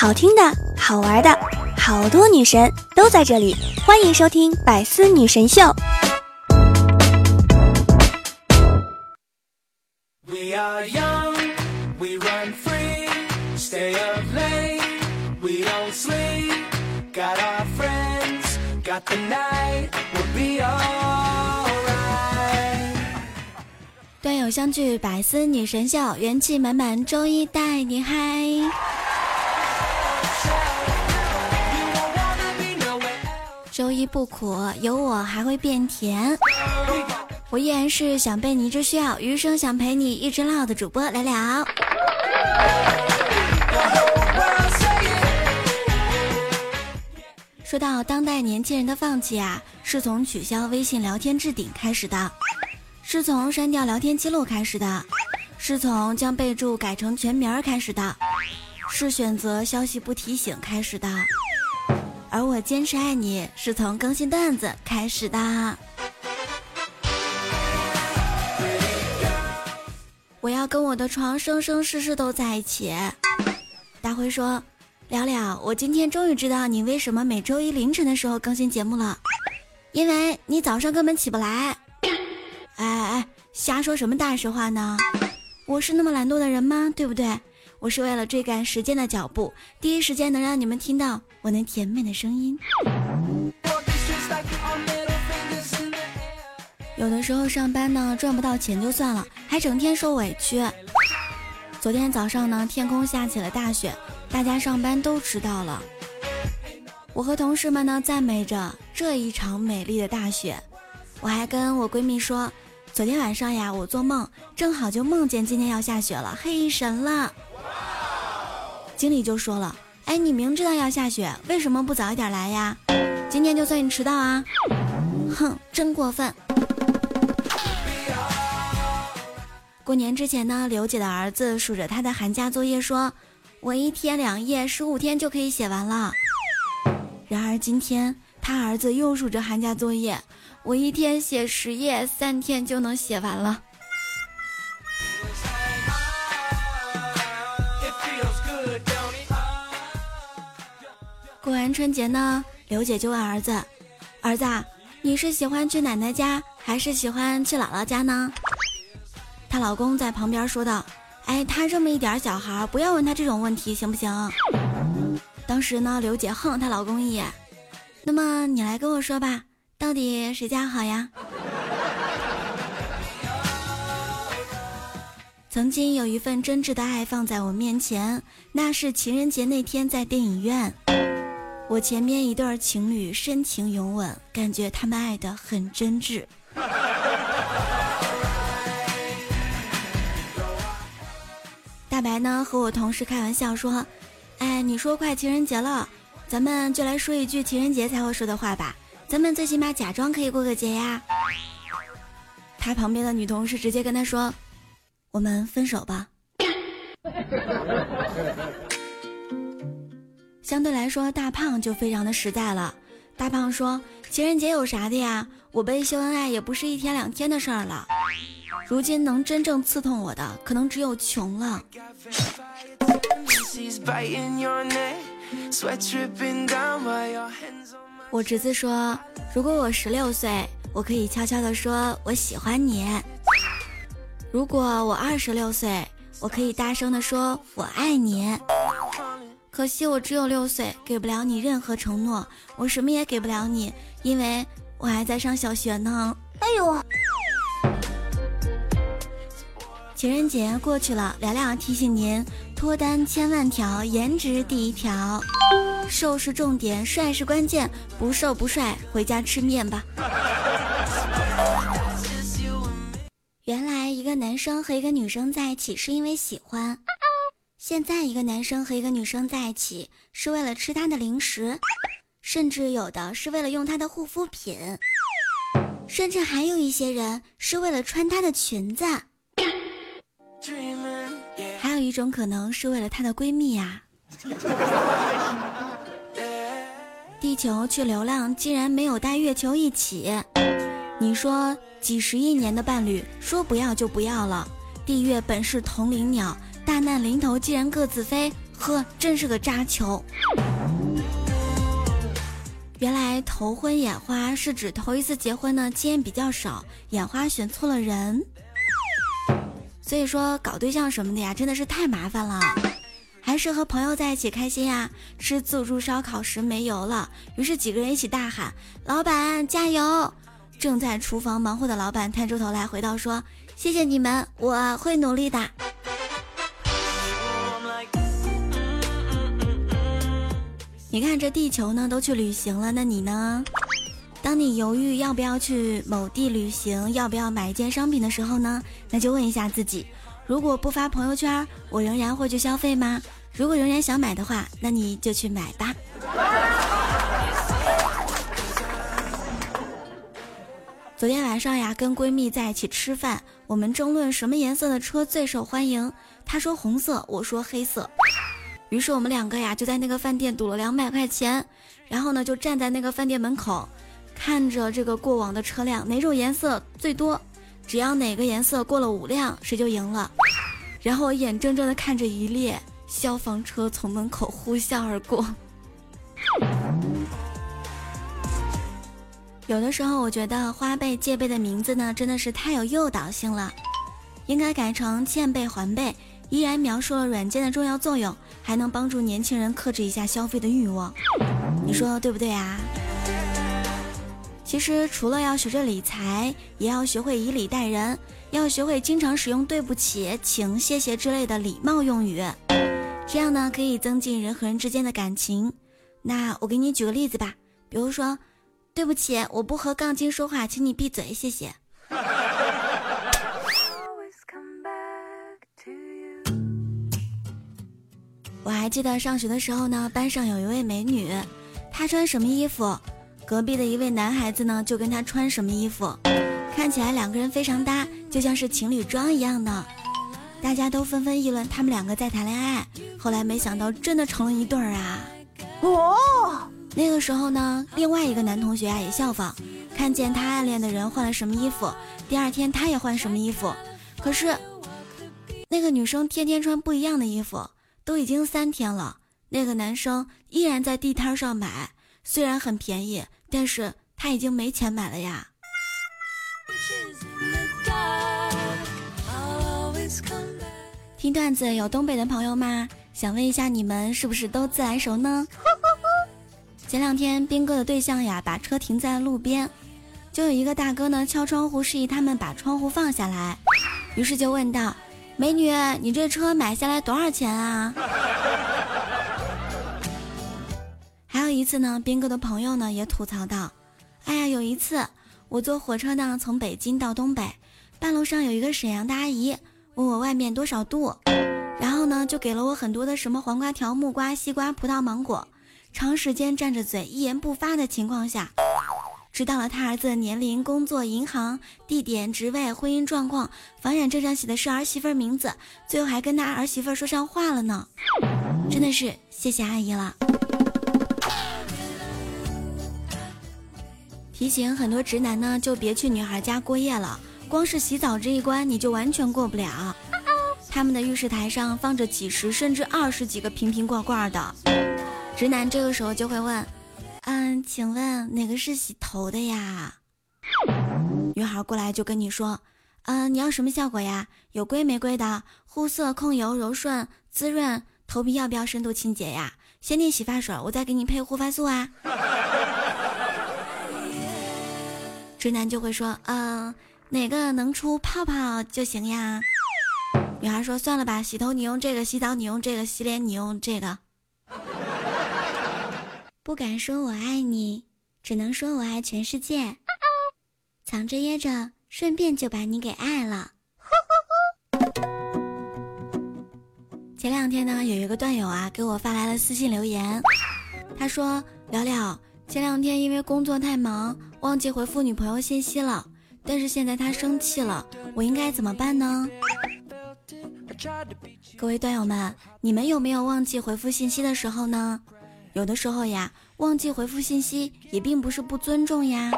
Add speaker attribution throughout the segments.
Speaker 1: 好听的、好玩的，好多女神都在这里，欢迎收听《百思女神秀》。段友相聚，百思女神秀，元气满满，周一带你嗨。周一不苦，有我还会变甜。我依然是想被你一直需要，余生想陪你一直唠的主播来了。说到当代年轻人的放弃啊，是从取消微信聊天置顶开始的，是从删掉聊天记录开始的，是从将备注改成全名开始的，是选择消息不提醒开始的。而我坚持爱你是从更新段子开始的。我要跟我的床生生世世都在一起。大辉说：“聊聊，我今天终于知道你为什么每周一凌晨的时候更新节目了，因为你早上根本起不来。”哎哎，瞎说什么大实话呢？我是那么懒惰的人吗？对不对？我是为了追赶时间的脚步，第一时间能让你们听到我那甜美的声音。有的时候上班呢赚不到钱就算了，还整天受委屈。昨天早上呢，天空下起了大雪，大家上班都迟到了。我和同事们呢赞美着这一场美丽的大雪，我还跟我闺蜜说，昨天晚上呀，我做梦正好就梦见今天要下雪了，嘿神了。经理就说了：“哎，你明知道要下雪，为什么不早一点来呀？今天就算你迟到啊！哼，真过分。”过年之前呢，刘姐的儿子数着他的寒假作业说：“我一天两页，十五天就可以写完了。”然而今天他儿子又数着寒假作业：“我一天写十页，三天就能写完了。”过完春节呢，刘姐就问儿子：“儿子，你是喜欢去奶奶家，还是喜欢去姥姥家呢？”她老公在旁边说道：“哎，他这么一点小孩，不要问他这种问题，行不行？”当时呢，刘姐横她老公一眼：“那么你来跟我说吧，到底谁家好呀？”曾经有一份真挚的爱放在我面前，那是情人节那天在电影院。我前面一对情侣深情拥吻，感觉他们爱的很真挚。大白呢和我同事开玩笑说：“哎，你说快情人节了，咱们就来说一句情人节才会说的话吧，咱们最起码假装可以过个节呀。”他旁边的女同事直接跟他说：“我们分手吧。”相对来说，大胖就非常的实在了。大胖说：“情人节有啥的呀？我被秀恩爱也不是一天两天的事儿了。如今能真正刺痛我的，可能只有穷了。”我侄子说：“如果我十六岁，我可以悄悄的说我喜欢你；如果我二十六岁，我可以大声的说我爱你。”可惜我只有六岁，给不了你任何承诺，我什么也给不了你，因为我还在上小学呢。哎呦！情人节过去了，聊聊提醒您：脱单千万条，颜值第一条，瘦是重点，帅是关键，不瘦不帅，回家吃面吧。原来一个男生和一个女生在一起是因为喜欢。现在一个男生和一个女生在一起是为了吃他的零食，甚至有的是为了用他的护肤品，甚至还有一些人是为了穿他的裙子，还有一种可能是为了她的闺蜜呀。地球去流浪竟然没有带月球一起，你说几十亿年的伴侣说不要就不要了，地月本是同林鸟。大难临头，竟然各自飞，呵，真是个渣球。原来头婚眼花是指头一次结婚呢，经验比较少，眼花选错了人。所以说搞对象什么的呀，真的是太麻烦了。还是和朋友在一起开心呀。吃自助烧烤时没油了，于是几个人一起大喊：“老板加油！”正在厨房忙活的老板探出头来回道说：“谢谢你们，我会努力的。”你看这地球呢都去旅行了，那你呢？当你犹豫要不要去某地旅行，要不要买一件商品的时候呢，那就问一下自己：如果不发朋友圈，我仍然会去消费吗？如果仍然想买的话，那你就去买吧。昨天晚上呀，跟闺蜜在一起吃饭，我们争论什么颜色的车最受欢迎。她说红色，我说黑色。于是我们两个呀，就在那个饭店赌了两百块钱，然后呢，就站在那个饭店门口，看着这个过往的车辆哪种颜色最多，只要哪个颜色过了五辆，谁就赢了。然后我眼睁睁的看着一列消防车从门口呼啸而过。有的时候，我觉得花呗、借呗的名字呢，真的是太有诱导性了，应该改成欠呗还呗。依然描述了软件的重要作用，还能帮助年轻人克制一下消费的欲望，你说对不对啊？其实除了要学着理财，也要学会以礼待人，要学会经常使用对不起、请、谢谢之类的礼貌用语，这样呢可以增进人和人之间的感情。那我给你举个例子吧，比如说，对不起，我不和杠精说话，请你闭嘴，谢谢。我还记得上学的时候呢，班上有一位美女，她穿什么衣服，隔壁的一位男孩子呢就跟她穿什么衣服，看起来两个人非常搭，就像是情侣装一样的。大家都纷纷议论他们两个在谈恋爱，后来没想到真的成了一对儿啊！哦，那个时候呢，另外一个男同学啊也效仿，看见他暗恋的人换了什么衣服，第二天他也换什么衣服，可是那个女生天天穿不一样的衣服。都已经三天了，那个男生依然在地摊上买，虽然很便宜，但是他已经没钱买了呀。听段子有东北的朋友吗？想问一下你们是不是都自来熟呢？前两天兵哥的对象呀，把车停在路边，就有一个大哥呢敲窗户示意他们把窗户放下来，于是就问道。美女，你这车买下来多少钱啊？还有一次呢，斌哥的朋友呢也吐槽道：“哎呀，有一次我坐火车呢，从北京到东北，半路上有一个沈阳的阿姨问我外面多少度，然后呢就给了我很多的什么黄瓜条、木瓜、西瓜、葡萄、芒果，长时间占着嘴一言不发的情况下。”知道了他儿子的年龄、工作、银行、地点、职位、婚姻状况，房产证上写的是儿媳妇名字，最后还跟他儿媳妇说上话了呢，真的是谢谢阿姨了。提醒很多直男呢，就别去女孩家过夜了，光是洗澡这一关你就完全过不了。他们的浴室台上放着几十甚至二十几个瓶瓶罐罐的，直男这个时候就会问。嗯，请问哪个是洗头的呀？女孩过来就跟你说，嗯，你要什么效果呀？有硅没硅的？护色、控油、柔顺、滋润，头皮要不要深度清洁呀？先定洗发水，我再给你配护发素啊。直男就会说，嗯，哪个能出泡泡就行呀？女孩说，算了吧，洗头你用这个，洗澡你用这个，洗脸你用这个。不敢说我爱你，只能说我爱全世界。藏着掖着，顺便就把你给爱了。前两天呢，有一个段友啊给我发来了私信留言，他说：“聊聊，前两天因为工作太忙，忘记回复女朋友信息了，但是现在她生气了，我应该怎么办呢？”各位段友们，你们有没有忘记回复信息的时候呢？有的时候呀，忘记回复信息也并不是不尊重呀，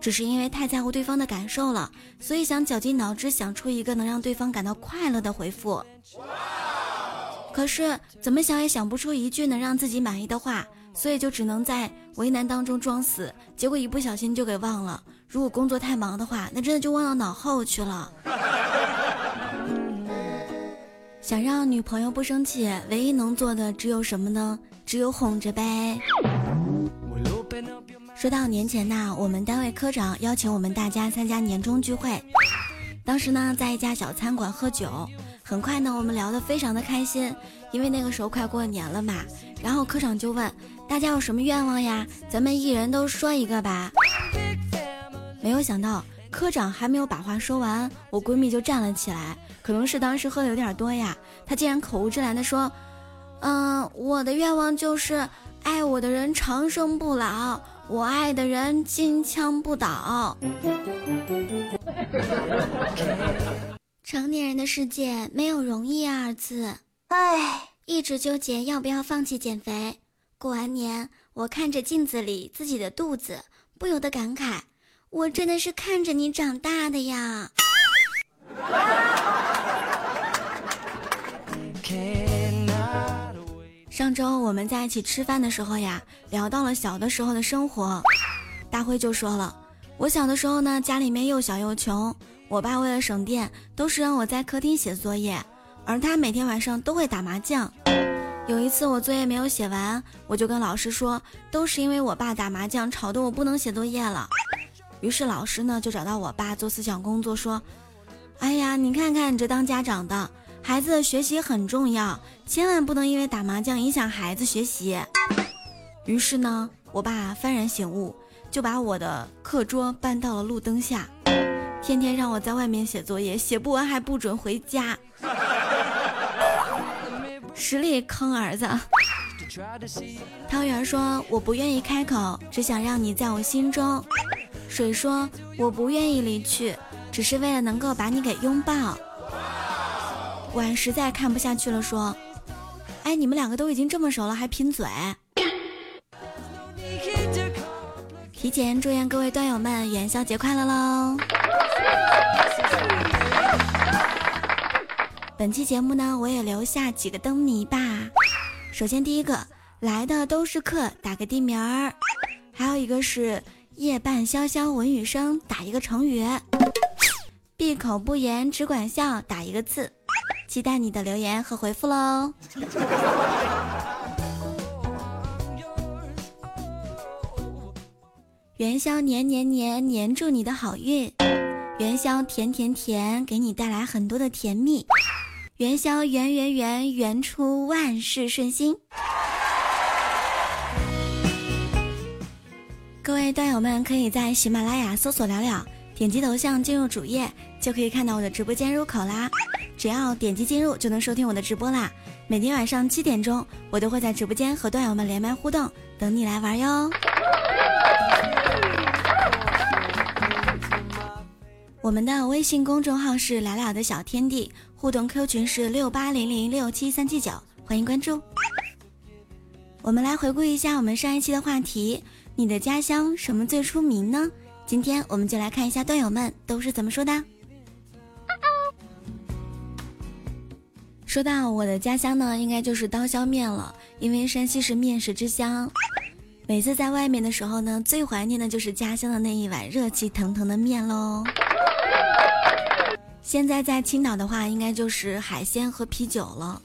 Speaker 1: 只是因为太在乎对方的感受了，所以想绞尽脑汁想出一个能让对方感到快乐的回复。可是怎么想也想不出一句能让自己满意的话，所以就只能在为难当中装死，结果一不小心就给忘了。如果工作太忙的话，那真的就忘到脑后去了。想让女朋友不生气，唯一能做的只有什么呢？只有哄着呗。说到年前呢，我们单位科长邀请我们大家参加年终聚会，当时呢在一家小餐馆喝酒，很快呢我们聊得非常的开心，因为那个时候快过年了嘛。然后科长就问大家有什么愿望呀？咱们一人都说一个吧。没有想到科长还没有把话说完，我闺蜜就站了起来。可能是当时喝的有点多呀，她竟然口无遮拦的说：“嗯，我的愿望就是爱我的人长生不老，我爱的人金枪不倒。”成年人的世界没有容易二字，唉，一直纠结要不要放弃减肥。过完年，我看着镜子里自己的肚子，不由得感慨：我真的是看着你长大的呀。上周我们在一起吃饭的时候呀，聊到了小的时候的生活，大辉就说了，我小的时候呢，家里面又小又穷，我爸为了省电，都是让我在客厅写作业，而他每天晚上都会打麻将。有一次我作业没有写完，我就跟老师说，都是因为我爸打麻将吵得我不能写作业了。于是老师呢就找到我爸做思想工作，说。哎呀，你看看你这当家长的，孩子的学习很重要，千万不能因为打麻将影响孩子学习。于是呢，我爸幡然醒悟，就把我的课桌搬到了路灯下，天天让我在外面写作业，写不完还不准回家。实力坑儿子。汤圆说：“我不愿意开口，只想让你在我心中。”水说：“我不愿意离去。”只是为了能够把你给拥抱，婉实在看不下去了，说：“哎，你们两个都已经这么熟了，还贫嘴。”提前祝愿各位段友们元宵节快乐喽！本期节目呢，我也留下几个灯谜吧。首先第一个，来的都是客，打个地名儿；还有一个是夜半潇潇闻雨声，打一个成语。闭口不言，只管笑，打一个字，期待你的留言和回复喽。元宵年年年，年祝你的好运；元宵甜甜甜，给你带来很多的甜蜜；元宵圆圆圆，圆出万事顺心。各位段友们，可以在喜马拉雅搜索聊聊。点击头像进入主页，就可以看到我的直播间入口啦。只要点击进入，就能收听我的直播啦。每天晚上七点钟，我都会在直播间和段友们连麦互动，等你来玩哟。我们的微信公众号是聊聊的小天地，互动 Q 群是六八零零六七三七九，欢迎关注。我们来回顾一下我们上一期的话题：你的家乡什么最出名呢？今天我们就来看一下段友们都是怎么说的。说到我的家乡呢，应该就是刀削面了，因为山西是面食之乡。每次在外面的时候呢，最怀念的就是家乡的那一碗热气腾腾的面喽。现在在青岛的话，应该就是海鲜和啤酒了。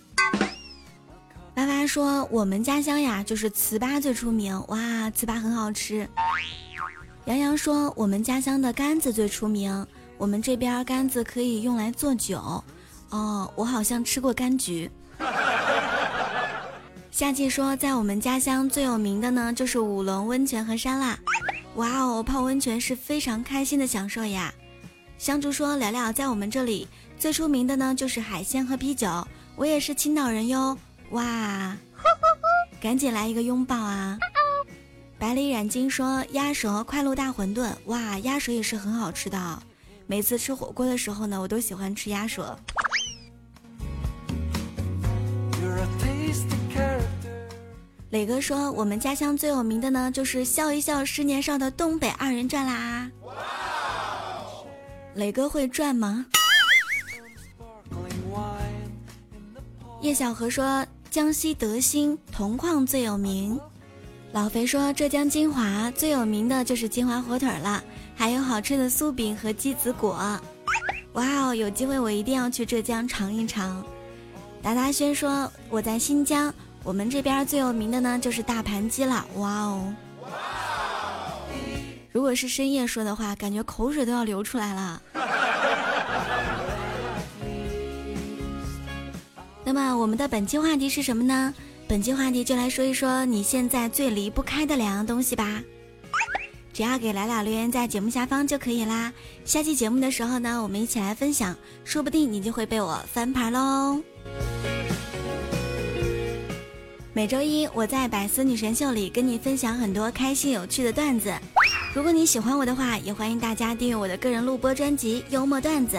Speaker 1: 娃娃说，我们家乡呀，就是糍粑最出名，哇，糍粑很好吃。杨洋说：“我们家乡的柑子最出名，我们这边柑子可以用来做酒。哦，我好像吃过柑橘。”夏季说：“在我们家乡最有名的呢，就是五龙温泉和沙拉。哇哦，泡温泉是非常开心的享受呀。”香竹说：“聊聊在我们这里最出名的呢，就是海鲜和啤酒。我也是青岛人哟。哇，赶紧来一个拥抱啊！”百里染金说：“鸭舌快乐大馄饨，哇，鸭舌也是很好吃的。每次吃火锅的时候呢，我都喜欢吃鸭舌。”磊哥说：“我们家乡最有名的呢，就是笑一笑十年少的东北二人转啦。”哇磊哥会转吗？叶小河说江西德兴铜矿最有名。老肥说浙江金华最有名的就是金华火腿了，还有好吃的酥饼和鸡子果。哇哦，有机会我一定要去浙江尝一尝。达达轩说我在新疆，我们这边最有名的呢就是大盘鸡了。哇哦。如果是深夜说的话，感觉口水都要流出来了。那么我们的本期话题是什么呢？本期话题就来说一说你现在最离不开的两样东西吧。只要给来俩留言在节目下方就可以啦。下期节目的时候呢，我们一起来分享，说不定你就会被我翻牌喽。每周一我在百思女神秀里跟你分享很多开心有趣的段子。如果你喜欢我的话，也欢迎大家订阅我的个人录播专辑《幽默段子》。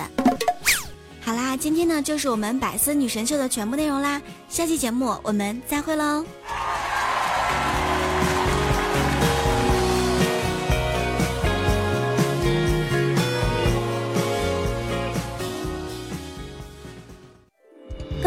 Speaker 1: 好啦，今天呢就是我们百思女神秀的全部内容啦，下期节目我们再会喽。